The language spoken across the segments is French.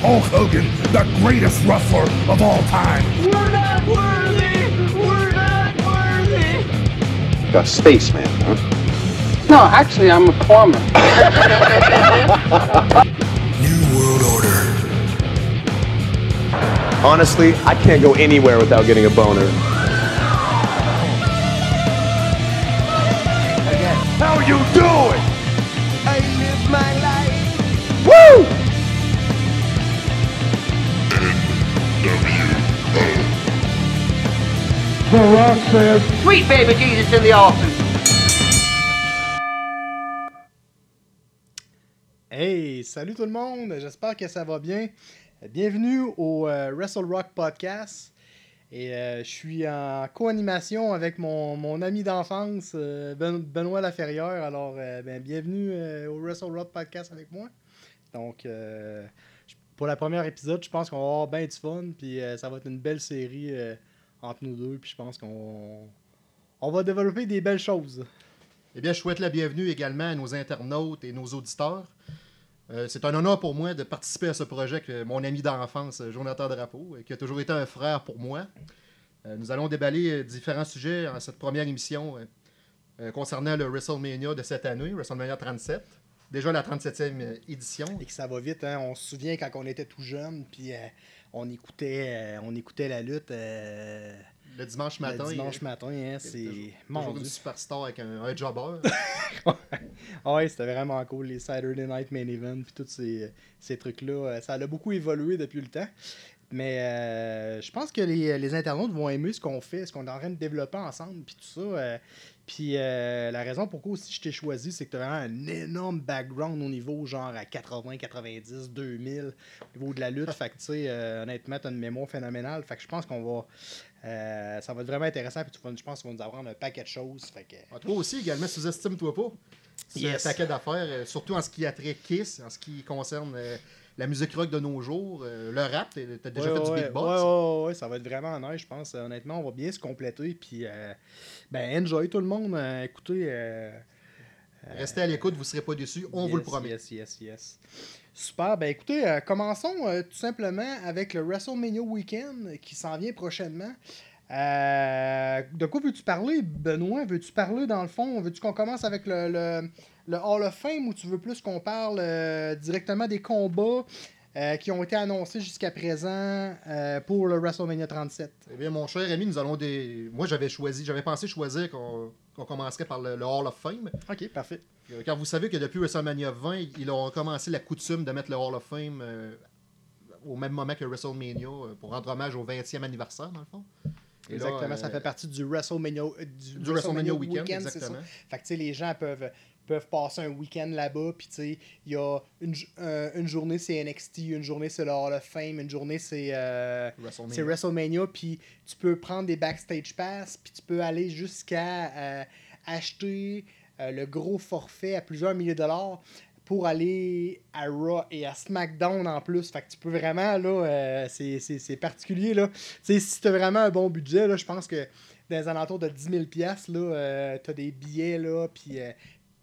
Hulk Hogan, the greatest wrestler of all time. We're not worthy! We're not worthy! A spaceman, huh? No, actually, I'm a plumber. New World Order. Honestly, I can't go anywhere without getting a boner. Sweet baby Jesus in the office. Hey, salut tout le monde, j'espère que ça va bien. Bienvenue au euh, Wrestle Rock Podcast. Et euh, je suis en co-animation avec mon, mon ami d'enfance, euh, Ben- Benoît Laferrière. Alors, ben, bienvenue au Wrestle Rock Podcast avec moi. Donc, pour le premier épisode, je pense qu'on va avoir bien du fun. Puis ça va être une belle série entre nous deux. Puis je pense qu'on on va développer des belles choses. Eh bien, je souhaite la bienvenue également à nos internautes et nos auditeurs. Euh, c'est un honneur pour moi de participer à ce projet avec euh, mon ami d'enfance, Jonathan Drapeau, qui a toujours été un frère pour moi. Euh, nous allons déballer euh, différents sujets en cette première émission euh, concernant le WrestleMania de cette année, WrestleMania 37. Déjà la 37e euh, édition. Et que ça va vite, hein. On se souvient quand on était tout jeune, puis euh, on écoutait euh, on écoutait la lutte euh, Le dimanche matin. le dimanche euh, matin, hein. C'est. Toujours une superstar avec un, un jobber. Ouais, c'était vraiment cool, les Saturday Night Main Event, puis tous ces, ces trucs-là. Euh, Ça a beaucoup évolué depuis le temps. Mais euh, je pense que les, les internautes vont aimer ce qu'on fait, ce qu'on est en train de développer ensemble, puis tout ça. euh, puis euh, la raison pourquoi aussi je t'ai choisi, c'est que tu as vraiment un énorme background au niveau genre à 80, 90, 2000, au niveau de la lutte. fait que tu sais, euh, honnêtement, tu as une mémoire phénoménale. Fait que je pense qu'on va. euh, ça va être vraiment intéressant, puis tu vas- je pense qu'on va nous apprendre un paquet de choses. Fait que. Ah, toi aussi, également, sous-estime-toi pas. C'est Yes. un paquet d'affaires, surtout en ce qui a trait Kiss, en ce qui concerne la musique rock de nos jours, euh, le rap, t'as t'as déjà Ouais, fait ouais, du beatbox? Ouais, ça va être vraiment nice, je pense. Honnêtement, on va bien se compléter. Puis, euh, ben, enjoy tout le monde. Euh, écoutez. euh, Restez à l'écoute, vous ne serez pas déçus, on vous le promet. Yes, yes, yes. Super. Ben, écoutez, commençons tout simplement avec le WrestleMania Weekend qui s'en vient prochainement. Euh, de quoi veux-tu parler, Benoît? Veux-tu parler dans le fond? Veux-tu qu'on commence avec le, le, le Hall of Fame ou tu veux plus qu'on parle euh, directement des combats euh, qui ont été annoncés jusqu'à présent pour le WrestleMania 37 Eh bien, mon cher ami, nous allons des. Moi, j'avais choisi, j'avais pensé choisir qu'on commencerait par le, le Hall of Fame. Ok, parfait. Car vous savez que depuis WrestleMania 20, ils ont commencé la coutume de mettre le Hall of Fame au même moment que WrestleMania pour rendre hommage au 20e anniversaire, dans le fond. Là, Exactement, euh, ça fait partie du WrestleMania, euh, du, du WrestleMania Weekend, c'est ça. Fait que les gens peuvent, peuvent passer un week-end là-bas, puis tu sais, il y a une, euh, une journée c'est NXT, une journée c'est le Hall of Fame, une journée c'est euh, WrestleMania. c'est WrestleMania, puis tu peux prendre des backstage pass, puis tu peux aller jusqu'à euh, acheter euh, le gros forfait à plusieurs milliers de dollars pour aller à Raw et à SmackDown en plus. Fait que tu peux vraiment, là, euh, c'est- particulier, là. Tu si t'as vraiment un bon budget, là, je pense que dans les alentours de 10 000 piastres, là, euh, t'as des billets, là, puis euh,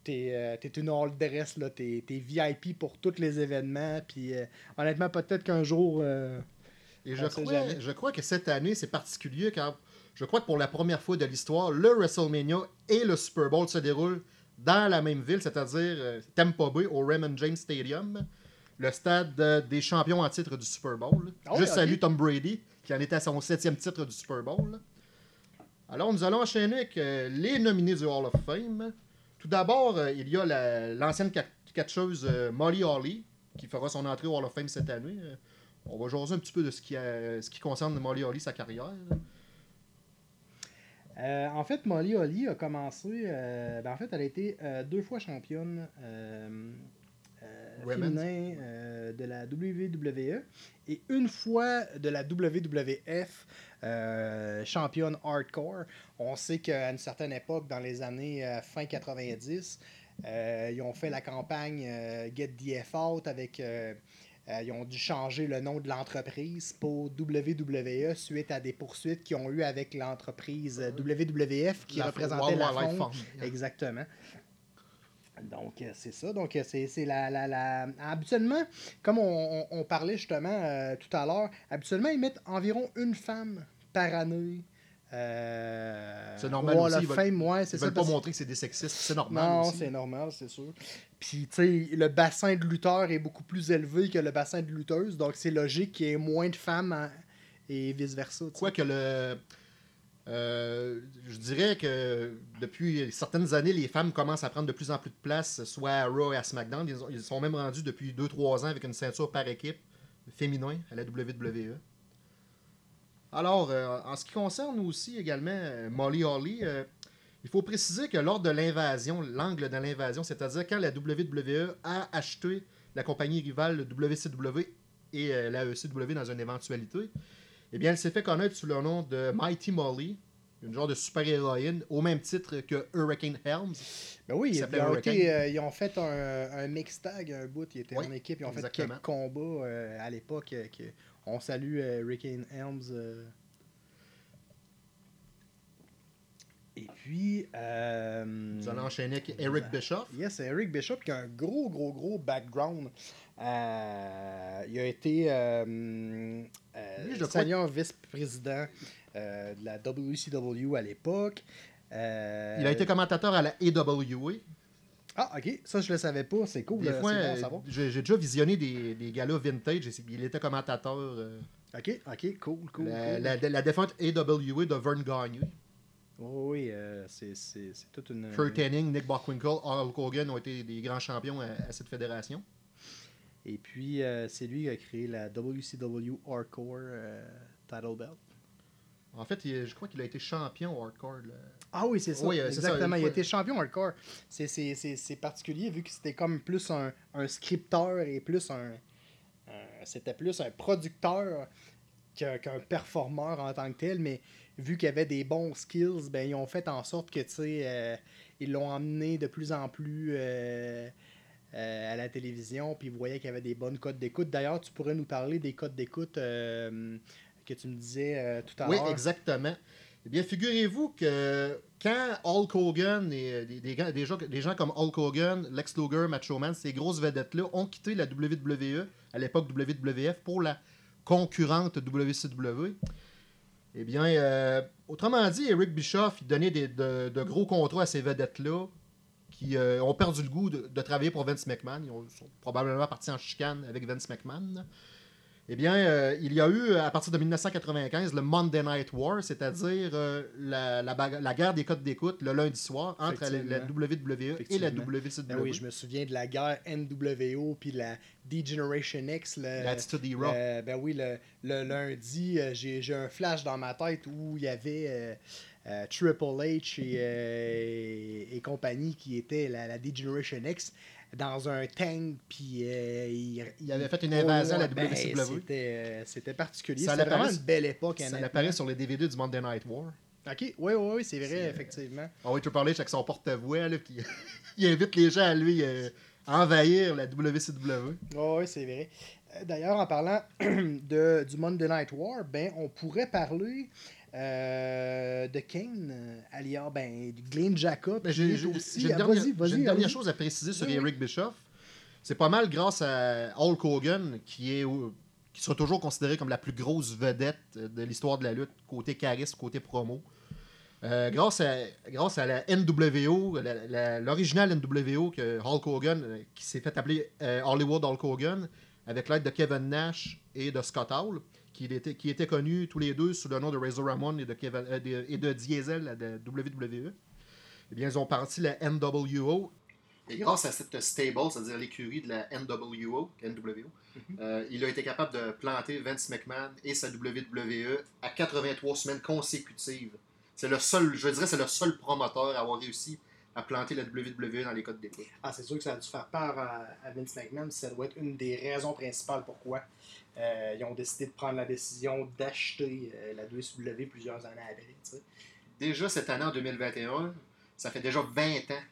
t'es euh, t'es une all dress, là, t'es t'es VIP pour tous les événements, puis euh, honnêtement, peut-être qu'un jour... Et je crois, je crois que cette année, c'est particulier car je crois que pour la première fois de l'histoire, le WrestleMania et le Super Bowl se déroulent dans la même ville, c'est-à-dire euh, Tampa Bay au Raymond James Stadium, le stade euh, des champions en titre du Super Bowl. Ah je salue. Tom Brady, qui en était à son septième titre du Super Bowl. Alors, nous allons enchaîner avec euh, les nominés du Hall of Fame. Tout d'abord, il y a la- l'ancienne ca- catcheuse Molly Holly, qui fera son entrée au Hall of Fame cette année. On va jaser un petit peu de ce qui, a- ce qui concerne Molly Holly, sa carrière. Euh, en fait, Molly Holly a commencé. euh, ben, en fait, elle a été euh, deux fois championne féminin de la WWE et une fois de la WWF championne hardcore. On sait qu'à une certaine époque, dans les années fin 90, euh, ils ont fait la campagne Get the F Out avec. Euh, ils ont dû changer le nom de l'entreprise pour WWE suite à des poursuites qu'ils ont eu avec l'entreprise euh, WWF qui La représentait la. Fund. Exactement. Donc, euh, c'est ça. Donc, c'est c'est la, la, la... Habituellement, comme on, on- on parlait justement euh, tout à l'heure, habituellement, ils mettent environ une femme par année. Euh, C'est normal aussi, ils veulent- ouais, Ils ça. veulent pas parce- montrer que c'est des sexistes, c'est normal Non, c'est normal, c'est sûr. Puis, tu sais, le bassin de lutteurs est beaucoup plus élevé que le bassin de lutteuses, donc c'est logique qu'il y ait moins de femmes en- et vice-versa. Quoique le. euh, je dirais que depuis certaines années, les femmes commencent à prendre de plus en plus de place, soit à Raw et à SmackDown. Ils, ont- ils sont même rendus depuis 2-3 ans avec une ceinture par équipe féminin à la WWE. Alors, euh, en ce qui concerne aussi également euh, Molly Holly, euh, il faut préciser que lors de l'invasion, l'angle de l'invasion, c'est-à-dire quand la WWE a acheté la compagnie rivale WCW et la ECW dans une éventualité, eh bien, elle s'est fait connaître sous le nom de Mighty Molly, une genre de super-héroïne, au même titre que Hurricane Helms. Ben oui, ils, ont Hurricane. été, euh, ils ont fait un, un mix tag, un bout, ils étaient Oui, en équipe, ils ont exactement. fait quelques combats euh, à l'époque. euh, que- on salue euh, Rick Helms. euh. Et puis. euh, Nous allons enchaîner avec Eric Bischoff. Yes, Eric Bishop qui a un gros, gros, gros background. Euh, il a été euh, senior vice-président de la WCW à l'époque. Il a été commentateur à la AWA. Ah, ok, ça je le savais pas, c'est cool. Des euh, fois, bon euh, j'ai déjà visionné des, des galas vintage. Il était commentateur. euh, Ok, ok, cool, cool. la, cool. la, la défunte AWA de Vern Gagne. Oh, oui, euh, c'est toute une. Kurt Hennig, Nick Bockwinkel, Hulk Hogan ont été des grands champions à, à cette fédération. Et puis, euh, c'est lui qui a créé la WCW Hardcore euh, Title Belt. En fait, il- je crois qu'il a été champion hardcore. là. Ah oui, c'est ça. Oui, euh, ça, exactement. une il été champion hardcore. C'est- particulier vu que c'était comme plus un, un scripteur et plus un. un- c'était plus un producteur qu'un qu'un performeur en tant que tel, mais vu qu'il y avait des bons skills, ben ils ont fait en sorte que tu sais, euh, ils l'ont emmené de plus en plus euh, euh, à la télévision, puis vous voyez qu'il y avait des bonnes codes d'écoute. D'ailleurs, tu pourrais nous parler des codes d'écoute que tu me disais tout à Oui, l'heure. exactement. Eh bien, figurez-vous que quand Hulk Hogan et euh, des, gens, comme Hulk Hogan, Lex Luger, Macho Man, ces grosses vedettes-là ont quitté la WWE, à l'époque WWF, pour la concurrente WCW. Eh bien, euh, autrement dit, Eric Bischoff, il donnait de, gros contrats à ces vedettes-là qui euh, ont perdu le goût de, travailler pour Vince McMahon. Ils ont- sont probablement partis en chicane avec Vince McMahon. Eh bien, euh, il y a eu, à partir de 1995, le Monday Night War, c'est-à-dire euh, la, la, la guerre des codes d'écoute le lundi soir entre la, la WWE et la. WCW. Ben oui, je me souviens de la guerre NWO puis la D-Generation X. L'attitude Era. le- ben oui, le, le lundi, euh, j'ai un flash dans ma tête où il y avait euh, euh, Triple H et, euh, et compagnie qui étaient la, la D-Generation X dans un tank, puis euh, il, Il avait fait une invasion à la ben, WCW. C'était euh, particulier. Ça C'était vraiment une belle époque. Ça apparaît sur les DVD du Monday Night War. Ok, oui, oui, oui, c'est vrai, C'est- effectivement. Ah oui, Triple H avec son porte-voix, puis il invite les gens à lui euh, envahir la WCW. Oui, c'est vrai. Euh, D'ailleurs, en parlant de, du Monday Night War, ben, on pourrait parler euh, de Kane, euh, alias ben, Glenn Jacob. Qui j'ai aussi- j'ai une dernière, une dernière chose à préciser sur Oui. Eric Bischoff. C'est pas mal grâce à Hulk Hogan, qui est qui sera toujours considéré comme la plus grosse vedette de l'histoire de la lutte, côté charisme, côté promo. Euh, grâce, à, grâce à la NWO, l'original NWO que Hulk Hogan, euh, qui s'est fait appeler euh, Hollywood Hulk Hogan, avec l'aide de Kevin Nash et de Scott Hall, qui étaient, qui étaient connus tous les deux sous le nom de Razor Ramon et de, Kevin, euh, de- et de Diesel de WWE. Eh bien, ils ont parti la NWO. Et grâce à cette stable, c'est-à-dire l'écurie de la NWO, NWO euh, il a été capable de planter Vince McMahon et sa WWE à 83 semaines consécutives. C'est le seul, je dirais, c'est le seul promoteur à avoir réussi à planter la WWE dans les codes d'écoute. Ah, c'est sûr que ça a dû faire peur à, Vince McMahon. Ça doit être une des raisons principales pourquoi euh, ils ont décidé de prendre la décision d'acheter euh, la WCW plusieurs années après. Déjà cette année, en 2021, ça fait déjà 20 ans,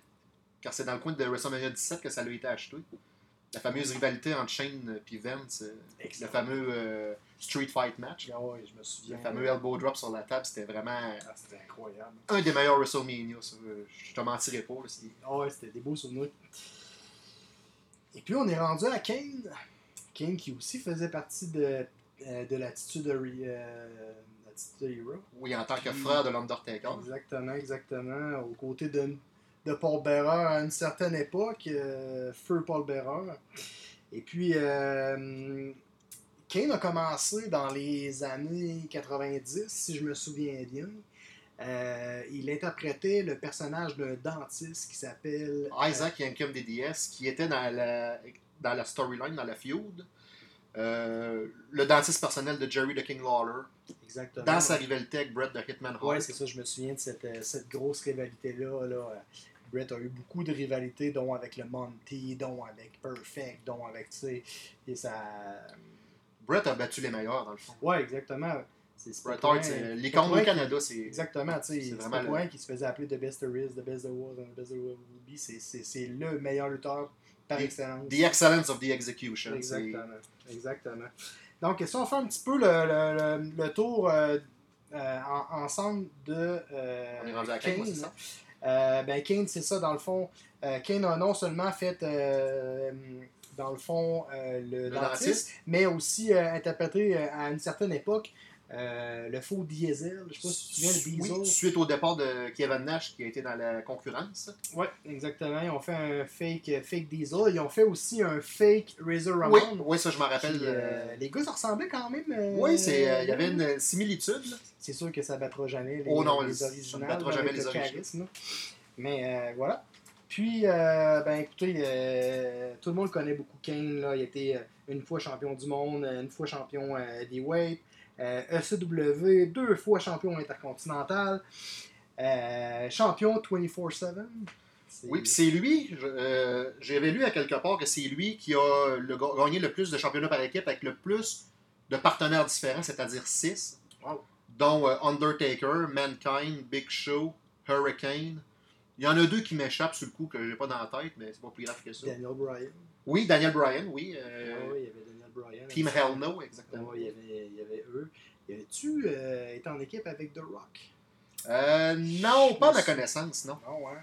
car c'est dans le coin de WrestleMania 17 que ça a été acheté. la fameuse rivalité entre Shane et Vince, euh, le Excellent. fameux euh, Street Fight match. Ah ouais, je me souviens. Le fameux elbow drop sur la table, c'était vraiment Ah, c'était incroyable. un des meilleurs WrestleMania. ça. Euh, Je te mentirais pas. Ah ouais, c'était des beaux souvenirs. Et puis on est rendu à Kane. Kane qui aussi faisait partie de, euh, de l'attitude euh, Hero. Oui, en tant que frère de l'Undertaker. Exactement, exactement. Aux côtés de, de Paul Bearer à une certaine époque, euh, feu Paul Bearer. Et puis, euh, Kane a commencé dans les années 90, si je me souviens bien. Euh, il interprétait le personnage d'un dentiste qui s'appelle Isaac Yankem DDS, qui était dans la, dans la storyline, dans la feud. Euh, le dentiste personnel de Jerry the King Lawler, Exactement. dans sa rivalité avec Bret de Hitman Hart. Ouais, c'est ça, je me souviens de cette, euh, cette grosse rivalité-là. Là. Euh, Brett a eu beaucoup de rivalités, dont avec le Monty, dont avec Perfect, dont avec, tu sais, et ça... Bret a battu les meilleurs, dans le fond. Ouais, exactement. Bret Hart, au pour rien Canada. C'est Exactement, tu sais, c'est le- qu'il se faisait appeler The Best There Is, The Best There Was, The Best There Will Be. C'est- C'est c'est le meilleur lutteur par The- excellence. The excellence of the execution. Exactement. Exactement. Donc, si on fait un petit peu le, le- le- tour euh, euh, en- ensemble de euh, On est rendu à Kane, Kane, c'est ça? ben Kane, c'est ça, dans le fond. Kane a non seulement fait, dans le fond, euh, le, Le dentiste, dentiste. mais aussi euh, interprété euh, à une certaine époque euh, le faux diesel. Je sais pas si tu te souviens, le diesel. Oui, suite au départ de Kevin Nash qui a été dans la concurrence. Ouais, exactement. Ils ont fait un fake, fake diesel. Ils ont fait aussi un fake Razor Oui, Ramon. oui, ça je m'en rappelle. Les gars se ressemblaient quand même. Oui, il y avait une similitude. C'est sûr que ça battra jamais les, Oh non, les ça ne originales. battra avec jamais le les originales. Mais euh, voilà. Puis, euh, ben écoutez, euh, tout le monde connaît beaucoup Kane. Là. Il a été euh, une fois champion du monde, une fois champion des weights, ECW, deux fois champion intercontinental, champion 24-7. C'est- Oui, puis c'est lui, j'avais lu à quelque part que c'est lui qui a le, gagné le plus de championnats par équipe avec le plus de partenaires différents, c'est-à-dire 6, Wow. dont Undertaker, Mankind, Big Show, Hurricane. Il y en a deux qui m'échappent sur le coup que j'ai pas dans la tête, mais c'est pas plus grave que ça. Daniel Bryan. Oui, Daniel Bryan, oui. euh, Ah oui, il y avait Daniel Bryan. Team Hell No, exactement. Ouais, il, y avait, il y avait eux. Y avait-tu euh, été en équipe avec The Rock? Euh, non, pas à ma connaissance, non. Non, ouais.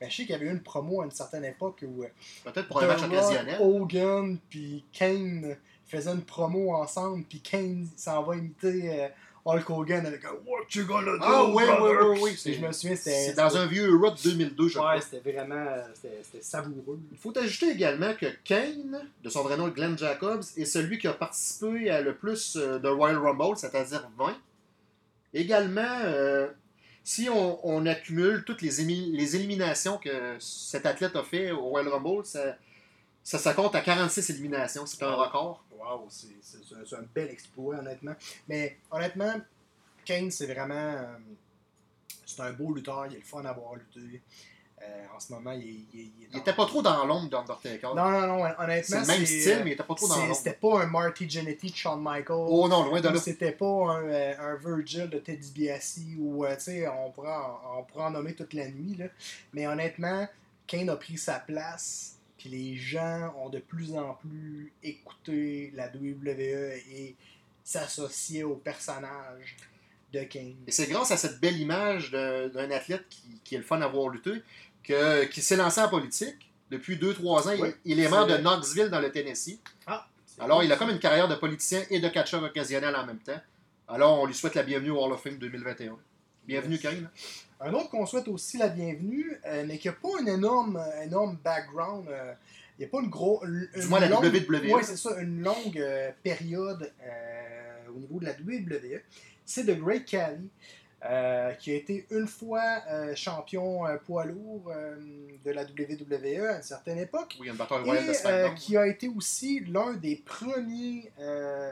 Ben, je sais qu'il y avait eu une promo à une certaine époque où euh, Peut-être pour un match The Rock, occasionnel. Hogan puis Kane faisaient une promo ensemble, puis Kane s'en va imiter euh, Hulk Hogan avec un What you gonna do? Ah oui, oui, brother? oui, oui. Et je me souviens, c'était. c'est dans un vieux de 2002, je crois. Ouais, c'était vraiment. euh, C'était savoureux. Il faut ajouter également que Kane, de son vrai nom Glenn Jacobs, est celui qui a participé à le plus euh, de Royal Rumble, c'est-à-dire 20. Également, euh, si on, on accumule toutes les, éliminations que cet athlète a fait au Royal Rumble, ça, ça, ça compte à 46 éliminations. C'est un record. Wow, c'est c'est un, c'est bel exploit, honnêtement. Mais honnêtement, Kane, c'est vraiment. euh, c'est un beau lutteur, il est le fun à voir lutter. Euh, en ce moment, il, il- il n'était pas trop dans l'ombre d'Undertaker. Non, non, non, C'est honnêtement. le même c'est, style, mais il n'était pas trop dans c'est- l'ombre. C'était pas un Marty Jannetty de Shawn Michaels. Oh non, loin de là. C'était pas un, euh, un Virgil de Ted DiBiase ou, tu sais, on pourrait, en, on pourrait en nommer toute la nuit, là. Mais honnêtement, Kane a pris sa place, puis les gens ont de plus en plus écouté la WWE et s'associaient au personnage de Kane. Et c'est grâce à cette belle image d'un athlète qui, qui est le fun à voir lutter que, qui s'est lancé en politique. Depuis 2-3 ans, il- est maire de. Knoxville dans le Tennessee. Ah, Alors, cool, il a comme une carrière de politicien et de catcheur occasionnel en même temps. Alors, on lui souhaite la bienvenue au Hall of Fame 2021. Bienvenue. Kane. Un autre qu'on souhaite aussi la bienvenue, euh, mais qui n'a pas un énorme, euh, énorme background. euh, il n'y a pas une grosse. Du moins, la WWE. Oui, c'est ça, une longue euh, période euh, au niveau de la WWE. C'est The Great Khali, euh, qui a été une fois euh, champion euh, poids lourd de la WWE à une certaine époque. Oui, une bataille royale de SmackDown. qui a été aussi l'un des premiers.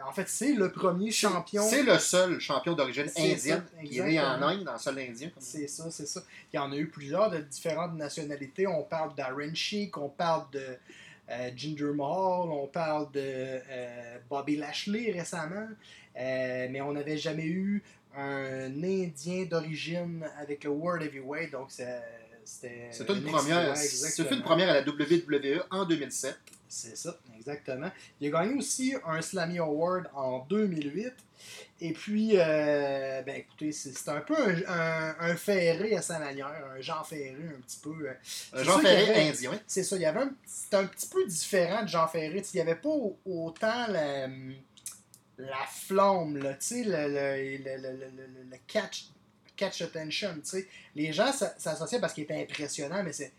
en fait, c'est le premier champion. C'est le seul champion d'origine indienne ça, qui est né en. Inde, en sol indien. C'est ça, c'est ça. Il y en a eu plusieurs de différentes nationalités. On parle d'Aaron Sheik, on parle de Ginger Mahal, on parle de Bobby Lashley récemment, mais on n'avait jamais eu un Indien d'origine avec le World Heavyweight, donc c'était. C'est une un première. C'est une première à la WWE en 2007. C'est ça, exactement. Il a gagné aussi un Slammy Award en 2008. Et puis, euh, ben écoutez, c'est un peu un, un, un ferré à sa manière, un Jean Ferré un petit peu. euh, Un Jean Ferré indien. C'est ça, il y avait un, c'était un petit peu différent de Jean Ferré. Il n'y avait pas au- autant la, la flamme, là, tu sais, le, le, le, le, le- le- le catch, catch attention. tu sais. Les gens s'a- s'associaient parce qu'il était impressionnant, mais c'est.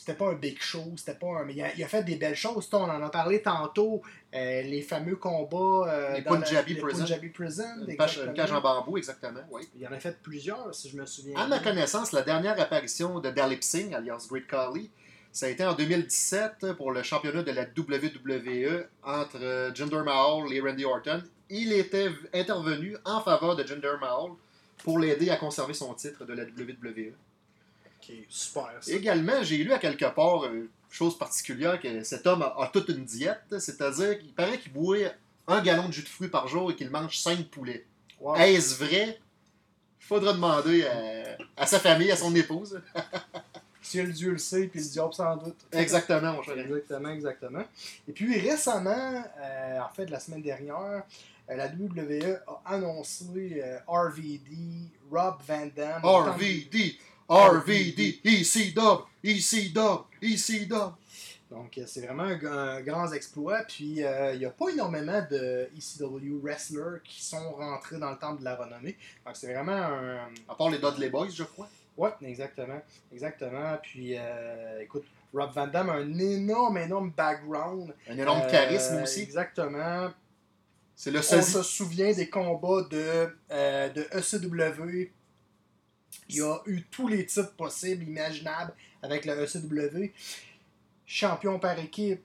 C'était pas un big show, c'était pas un. Mais il a, il a fait des belles choses. On en a parlé tantôt, euh, les fameux combats. euh, Les dans la- Punjabi les Prison. Punjabi Prison. Une, page- une exactement. cage en bambou, exactement. Oui. Il en a fait plusieurs, si je me souviens. À ma connaissance, la dernière apparition de Dalip Singh, alias Great Khali, ça a été en 2017 pour le championnat de la WWE entre euh, Jinder Mahal et Randy Orton. Il était intervenu en faveur de Jinder Mahal pour l'aider à conserver son titre de la WWE. Ok, super. ça. Également, j'ai lu à quelque part, euh, chose particulière, que cet homme a, a toute une diète, c'est-à-dire qu'il paraît qu'il boit un gallon de jus de fruits par jour et qu'il mange cinq poulets. Wow. Est-ce vrai? Il faudra demander à, à sa famille, à son épouse. Le Dieu le sait, puis le diable sans doute. Exactement, mon cher. Exactement, exactement. Et puis récemment, euh, en fait, la semaine dernière, euh, la WWE a annoncé euh, RVD, Rob Van Dam. RVD, RVD, EC Dub, EC Dub, EC Dub. Donc, euh, c'est vraiment un, un grand exploit. Puis, euh, il n'y a pas énormément de ECW wrestlers qui sont rentrés dans le temple de la renommée. Donc, c'est vraiment un. À part les Dudley Boys, je crois. Ouais, exactement. Exactement. Puis, euh, écoute, Rob Van Dam a un énorme, énorme background. Un énorme Euh, charisme aussi. Exactement. C'est le On se souvient des combats de, euh, de ECW. Il y a eu tous les titres possibles, imaginables avec le ECW. Champion par équipe,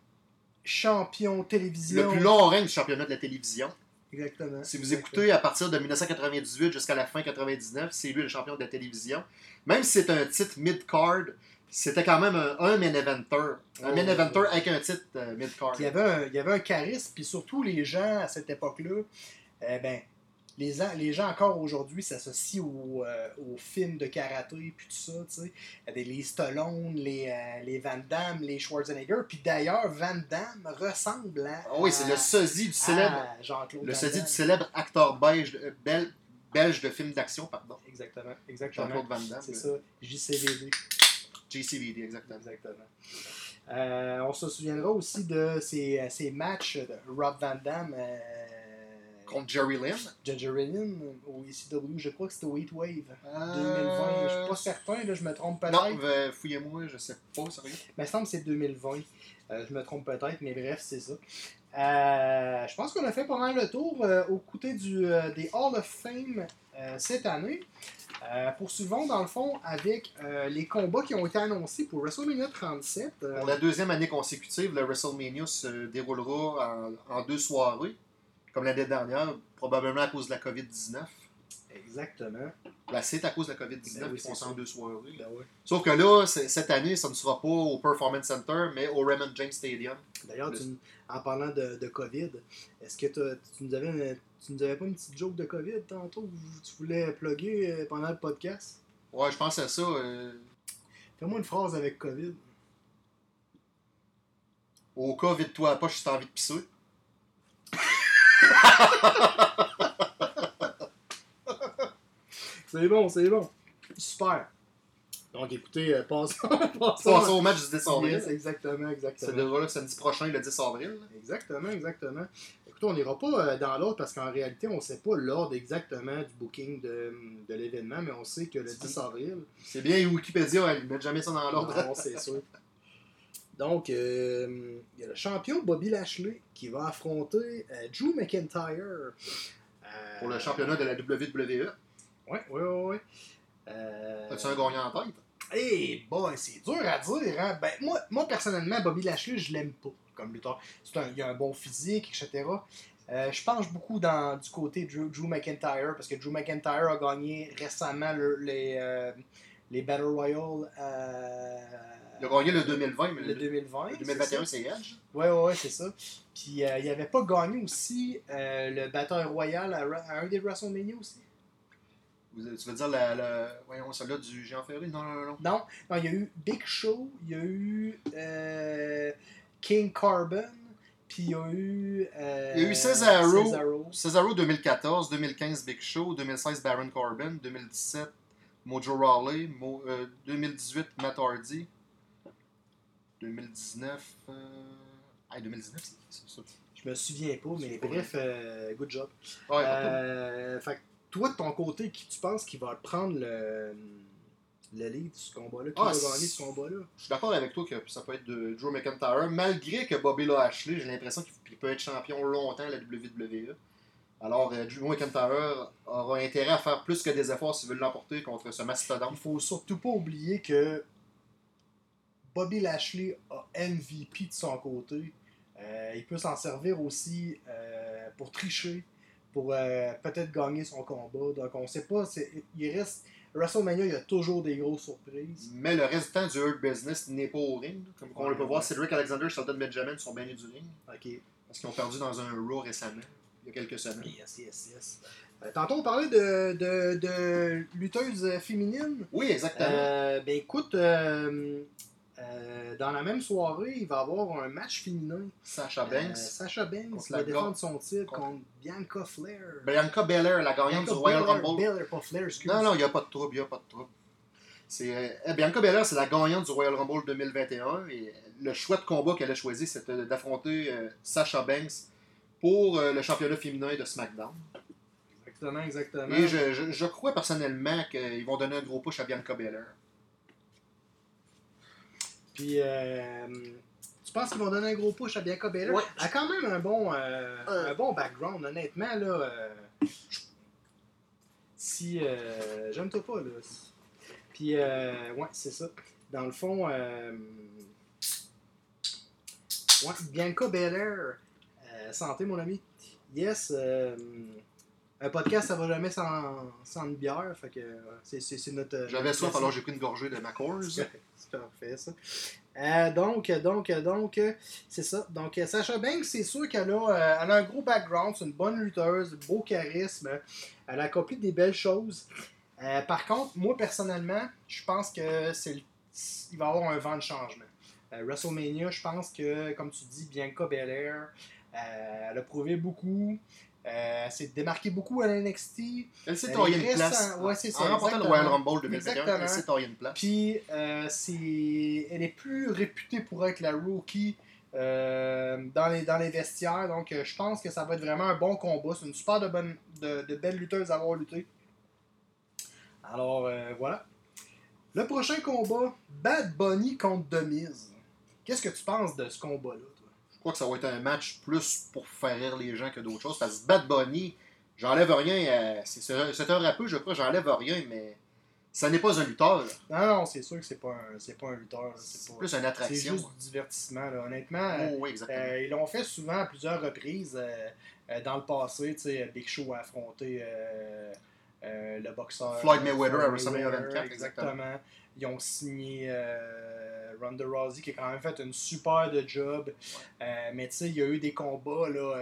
champion télévision. Le plus long règne du championnat de la télévision. Exactement. Si vous écoutez à partir de 1998 jusqu'à la fin 99, c'est lui le champion de la télévision. Même si c'est un titre mid-card, c'était quand même un, un main eventer. Un Oh, main eventer ouais. avec un titre euh, mid-card. Il y, avait un, il y avait un charisme, puis surtout les gens à cette époque-là, euh, ben, les, gens- les gens encore aujourd'hui s'associent aux, euh, aux films de karaté, puis tout ça, tu sais. Il y a des- Les Stallone, les, euh, les Van Damme, les Schwarzenegger, puis d'ailleurs, Van Damme ressemble à. Ah oui, c'est le sosie du célèbre, Jean-Claude le sosie du célèbre acteur belge, euh, bel- belge de films d'action, pardon. Exactement, exactement. Jean-Claude Van Damme. C'est ça, JCVD. JCVD, exactement. Exactement. Euh, on se souviendra aussi de ces, ces matchs de Rob Van Damme. Contre Jerry Lynn. Ginger Lynn au ECW, je crois que c'était au Heatwave 2020. Euh, Je suis pas certain, là, je me trompe Non, peut-être. euh, fouillez-moi, je sais pas, sérieux. Mais il semble que c'est 2020. Euh, je me trompe peut-être, mais bref, c'est ça. Euh, je pense qu'on a fait mal le tour euh, au côté du, euh, des Hall of Fame cette année. Poursuivons dans le fond avec les combats qui ont été annoncés pour WrestleMania 37. Euh, Pour la deuxième année consécutive, le WrestleMania se déroulera en, en deux soirées, comme l'année dernière, probablement à cause de la COVID-19. Exactement. Là, c'est à cause de la COVID-19 Ben oui, qu'ils font c'est ça en ça. deux soirées. Ben. Sauf que là, cette année, ça ne sera pas au Performance Center, mais au Raymond James Stadium. D'ailleurs, Le- en parlant de, de COVID, est-ce que tu nous avais une- tu nous avais pas une petite joke de COVID tantôt que tu voulais plugger euh, pendant le podcast? Ouais, je pense à ça. euh, Fais-moi une phrase avec COVID. au à la poche si t'as envie de pisser. C'est bon, c'est bon. Super. Donc écoutez, euh, passons, passons, Passons au match du 10 avril. Yes, exactement, Ça exactement. déroulera le samedi prochain, le 10 avril. Exactement, exactement. Écoutez, on n'ira pas euh, dans l'ordre parce qu'en réalité, on ne sait pas l'ordre exactement du booking de, de l'événement, mais on sait que le 10 avril, C'est bien Wikipédia, ils mettent jamais ça dans l'ordre. Non, c'est sûr. Donc, euh, il y a le champion Bobby Lashley qui va affronter euh, Drew McIntyre. Euh, Pour le championnat de la WWE. Ouais. ouais. Euh, As-tu un gagnant en tête? Eh boy, c'est dur à dire. Hein? Ben, moi, moi, personnellement, Bobby Lashley, je l'aime pas comme lutteur. C'est un, il a un bon physique, etc. Je penche beaucoup dans, du côté de Drew, Drew McIntyre parce que Drew McIntyre a gagné récemment le- les, les Battle Royale. Il a gagné le 2020, mais le le 2020. le c'est 2021, ça? c'est Edge. Ouais, ouais, ouais, c'est ça. Puis euh, il avait pas gagné aussi euh, le Battle Royal à, à un des WrestleMania aussi. Vous- Tu veux dire la, la- voyons, celle-là du Géant Ferré? Non, non, non. Non, non, il y a eu Big Show, il y a eu. euh, King Carbon, puis il y a eu. euh, Il y a eu Cesaro. Cesaro. Cesaro 2014, 2015 Big Show, 2016 Baron Corbin, 2017 Mojo Rawley, Mo- euh, 2018 Matt Hardy, 2019. Euh... Ah, 2019, c'est ça. Je me souviens pas, mais bref, euh, good job. Ouais, Euh, fait que toi, de ton côté, qui tu penses qui va prendre le, le lead de ce combat-là? Qui Ah, va gagner ce combat-là? Je suis d'accord avec toi que ça peut être de Drew McIntyre, malgré que Bobby Lashley, j'ai l'impression qu'il peut être champion longtemps à la WWE. Alors, euh, Drew McIntyre aura intérêt à faire plus que des efforts s'il veut l'emporter contre ce mastodonte. Il faut surtout pas oublier que Bobby Lashley a MVP de son côté. Euh, il peut s'en servir aussi euh, pour tricher, pour euh, peut-être gagner son combat. Donc on sait pas. Il reste. WrestleMania, il y a toujours des grosses surprises. Mais le reste du Hurt Business n'est pas au ring. Comme on le peut Ouais, voir. Cedric Alexander et Shelton Benjamin sont bannés du ring. Ok. Parce qu'ils ont perdu dans un Raw récemment, il y a quelques semaines. Yes, yes, yes. Tantôt, on parlait de, de, de lutteuses féminines. Oui, exactement. Ben écoute, euh, euh, dans la même soirée, il va y avoir un match féminin. Sacha Euh, Banks. Sacha Banks va défendre son titre contre- contre Bianca Flair. Bianca Belair, la gagnante du Royal Belair, Rumble. Belair, pas Flair, excuse. Non, non, il n'y a pas de trouble, il n'y a pas de trouble. Euh, Bianca Belair, c'est la gagnante du Royal Rumble 2021. Et le choix de combat qu'elle a choisi, c'était d'affronter euh, Sasha Banks pour euh, le championnat féminin de SmackDown. Exactement, exactement. Et je, je- je crois personnellement qu'ils vont donner un gros push à Bianca Belair. Puis, euh, tu penses qu'ils vont donner un gros push à Bianca Belair? Ouais. Elle a quand même un bon, euh, Euh. un bon background, honnêtement. là. euh, si. Euh, J'aime-toi pas, là. Puis, euh, ouais, c'est ça. Dans le fond, euh, ouais, Bianca Belair, santé, mon ami. Yes, un podcast, ça va jamais sans, sans une bière. Fait que euh, c'est c'est- c'est notre. euh, J'avais soif, alors j'ai pris une gorgée de ma Coors. C'est parfait, ça. Euh, donc, donc, donc, c'est ça. Donc, Sacha Banks, c'est sûr qu'elle a, elle a un gros background, c'est une bonne lutteuse, beau charisme, elle a accompli des belles choses. Euh, par contre, moi, personnellement, je pense que c'est le- il va y avoir un vent de changement. Euh, WrestleMania, je pense que, comme tu dis, Bianca Belair, euh, elle a prouvé beaucoup. Euh, elle s'est démarquée beaucoup à l'NXT. Elle s'est taillée une place. Ouais, c'est ça, En remportant le. Royal Rumble 2021, Exactement. elle s'est taillée une place. Puis, euh, c'est, elle est plus réputée pour être la rookie euh, dans, les, dans les vestiaires. Donc, euh, je pense que ça va être vraiment un bon combat. C'est une super de, bonne, de, de belle lutteuse à avoir lutté. Alors, voilà. Le prochain combat, Bad Bunny contre Demise. Qu'est-ce que tu penses de ce combat-là, crois que ça va être un match plus pour faire rire les gens que d'autres choses. Parce que Bad Bunny, j'enlève rien. à- c'est- C'est c'est un rappeur, je crois, j'enlève rien, mais ça n'est pas un lutteur. là. Non, non, c'est sûr que c'est pas un, c'est pas un lutteur. C'est, C'est plus une c'est attraction. juste du divertissement, là. honnêtement. euh, Oh, oui, exactement. Euh, ils l'ont fait souvent à plusieurs reprises euh, euh, dans le passé. Tu sais, Big Show a affronté euh, le boxeur Floyd Mayweather à WrestleMania Mayweather, 24, exactement. Ils ont signé euh, Ronda Rousey qui a quand même fait une super de job. Euh, mais tu sais, il y a eu des combats. Là,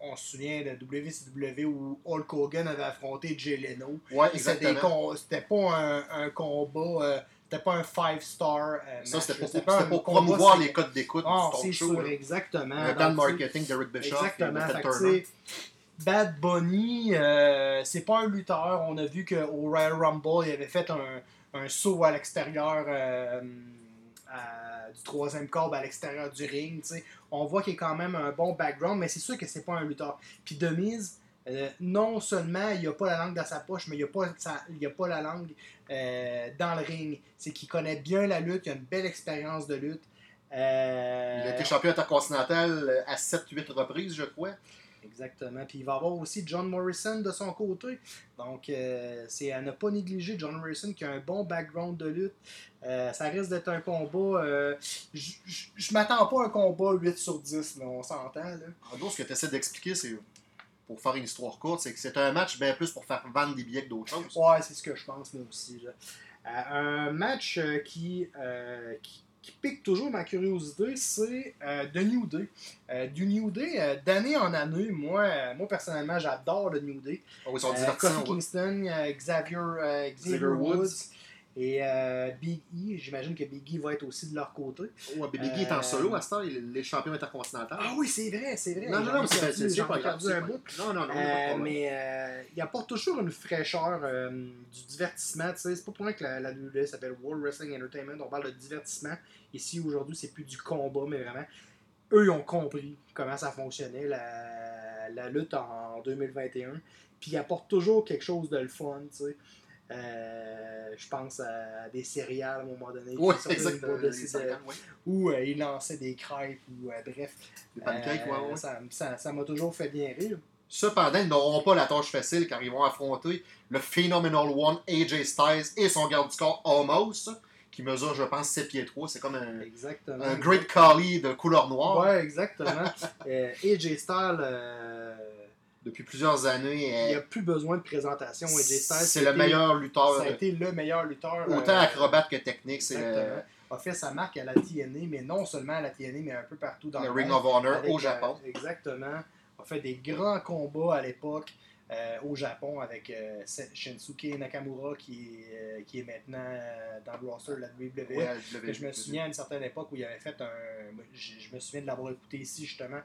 on, on se souvient de WCW où Hulk Hogan avait affronté Jay Leno. ouais, C'était pas un, un combat. c'était pas un five-star. euh, Ça, c'était pour, un pour promouvoir les codes d'écoute du c'est talk show. sûr, exactement. Le plan marketing d'Eric Bischoff Exactement. Bad Bunny, euh, c'est pas un lutteur. On a vu qu'au Royal Rumble, il avait fait un, saut à l'extérieur euh, à- du troisième corps à l'extérieur du ring. On voit qu'il a quand même un bon background, mais c'est sûr que c'est pas un lutteur. Puis de mise, euh, non seulement il a pas la langue dans sa poche, mais il a pas, a pas la langue euh, dans le ring. C'est qu'il connaît bien la lutte, il a une belle expérience de lutte. Euh, Il a été champion intercontinental à 7-8 reprises, je crois. Exactement. Puis il va y avoir aussi John Morrison de son côté. Donc, euh, c'est à ne pas négliger John Morrison qui a un bon background de lutte. Euh, ça risque d'être un combat. euh, je m'attends pas à un combat 8 sur 10, mais on s'entend. là. En gros, ce que tu essaies d'expliquer, c'est pour faire une histoire courte, c'est que c'est un match bien plus pour faire vendre des billets que d'autres choses. Ouais, c'est ce que je pense, moi aussi. là. Euh, un match qui, qui, qui pique toujours ma curiosité, c'est euh, The New Day. Euh, du New Day, euh, d'année en année, moi, euh, moi personnellement, j'adore le New Day. Oh, ils sont. Kingston, Xavier Woods. Et euh, Big E, j'imagine que Big E va être aussi de leur côté. Ouais, Big E est en Euh, solo à ce temps, il est champion intercontinental. Ah oui, c'est vrai, c'est vrai. non, non, non, mais c'est pas grave. un bout. Non, non, non, Euh, mais euh, il apporte toujours une fraîcheur, du divertissement. tu sais. C'est pas pour rien que la, la WWE s'appelle World Wrestling Entertainment. On parle de divertissement. Ici, aujourd'hui, c'est plus du combat, mais vraiment, eux, ils ont compris comment ça fonctionnait, la, la lutte en 2021. Puis ils apportent toujours quelque chose de le fun. tu sais. Euh, je pense à des céréales à un moment donné. ouais. Ou euh, ils lançaient des crêpes, ou euh, bref. Les pancakes, Euh, ouais, ouais. Ça ça- ça m'a toujours fait bien rire. Cependant, ils n'auront pas la tâche facile car ils vont affronter le Phenomenal One AJ Styles et son garde du corps Homos, qui mesure, je pense, 7 pieds 3. C'est comme un, Exactement. un Great Collie de couleur noire. Ouais, exactement. euh, AJ Styles, euh, Depuis plusieurs années, il n'y euh, a plus besoin de présentation. AJ Styles, c'est le meilleur lutteur, Ça a été le meilleur lutteur. autant euh, acrobate que technique. C'est le, Exactement. A fait sa marque à la TNA, mais non seulement à la TNA, mais un peu partout dans le le, Ring monde. of Honor Avec, au euh, Japon. exactement. A fait des grands combats à l'époque euh, au Japon avec euh, Shinsuke Nakamura qui est, euh, qui est maintenant euh, dans le roster de la WWE. Ouais, Que je me souviens à une certaine époque où il avait fait un. je me souviens de l'avoir écouté ici justement.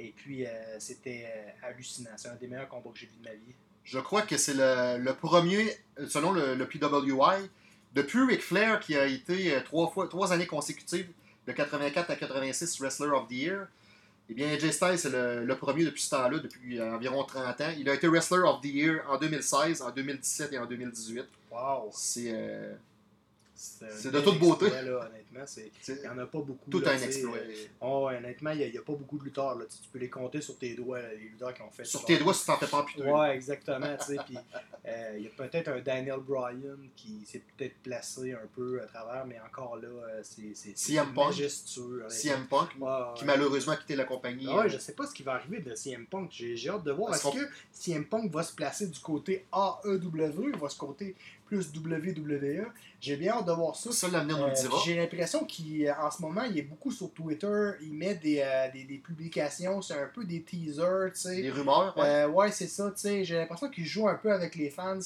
Et puis euh, c'était euh, hallucinant. C'est un des meilleurs combats que j'ai vu de ma vie. Je crois que c'est le, le premier, selon le, le PWI, depuis Ric Flair qui a été euh, trois, fois, trois années consécutives, de 84 à 86 Wrestler of the Year. Eh bien, AJ Styles, c'est le, le premier depuis ce temps-là, depuis environ 30 ans. Il a été Wrestler of the Year en 2016, en 2017 et en 2018. Wow! C'est euh, C'est de toute beauté. exploit, là, honnêtement, il n'y en a pas beaucoup. tout là, un exploit. oh, honnêtement, il n'y a, pas beaucoup de lutteurs. Là. Tu, peux les compter sur tes doigts, là, les lutteurs qui ont fait Sur tes doigts, si tu t'en fais pas amputer. Ouais, exactement. euh, il y a peut-être un Daniel Bryan qui s'est peut-être placé un peu à travers, mais encore là, euh, c'est CM Punk. majestueux. CM Punk, qui malheureusement a quitté la compagnie. Ah ouais, euh, je sais pas ce qui va arriver de CM Punk. J'ai hâte de voir. Est-ce que CM Punk va se placer du côté AEW ou va se côté plus WWE J'ai bien hâte de voir ça. Ça, l'avenir nous le Euh, dira. J'ai l'impression qu'en ce moment, il est beaucoup sur Twitter. Il met des, euh, des, des publications, c'est un peu des teasers, tu sais. Les rumeurs, ouais. Euh, ouais, c'est ça, tu sais. J'ai l'impression qu'il joue un peu avec les fans.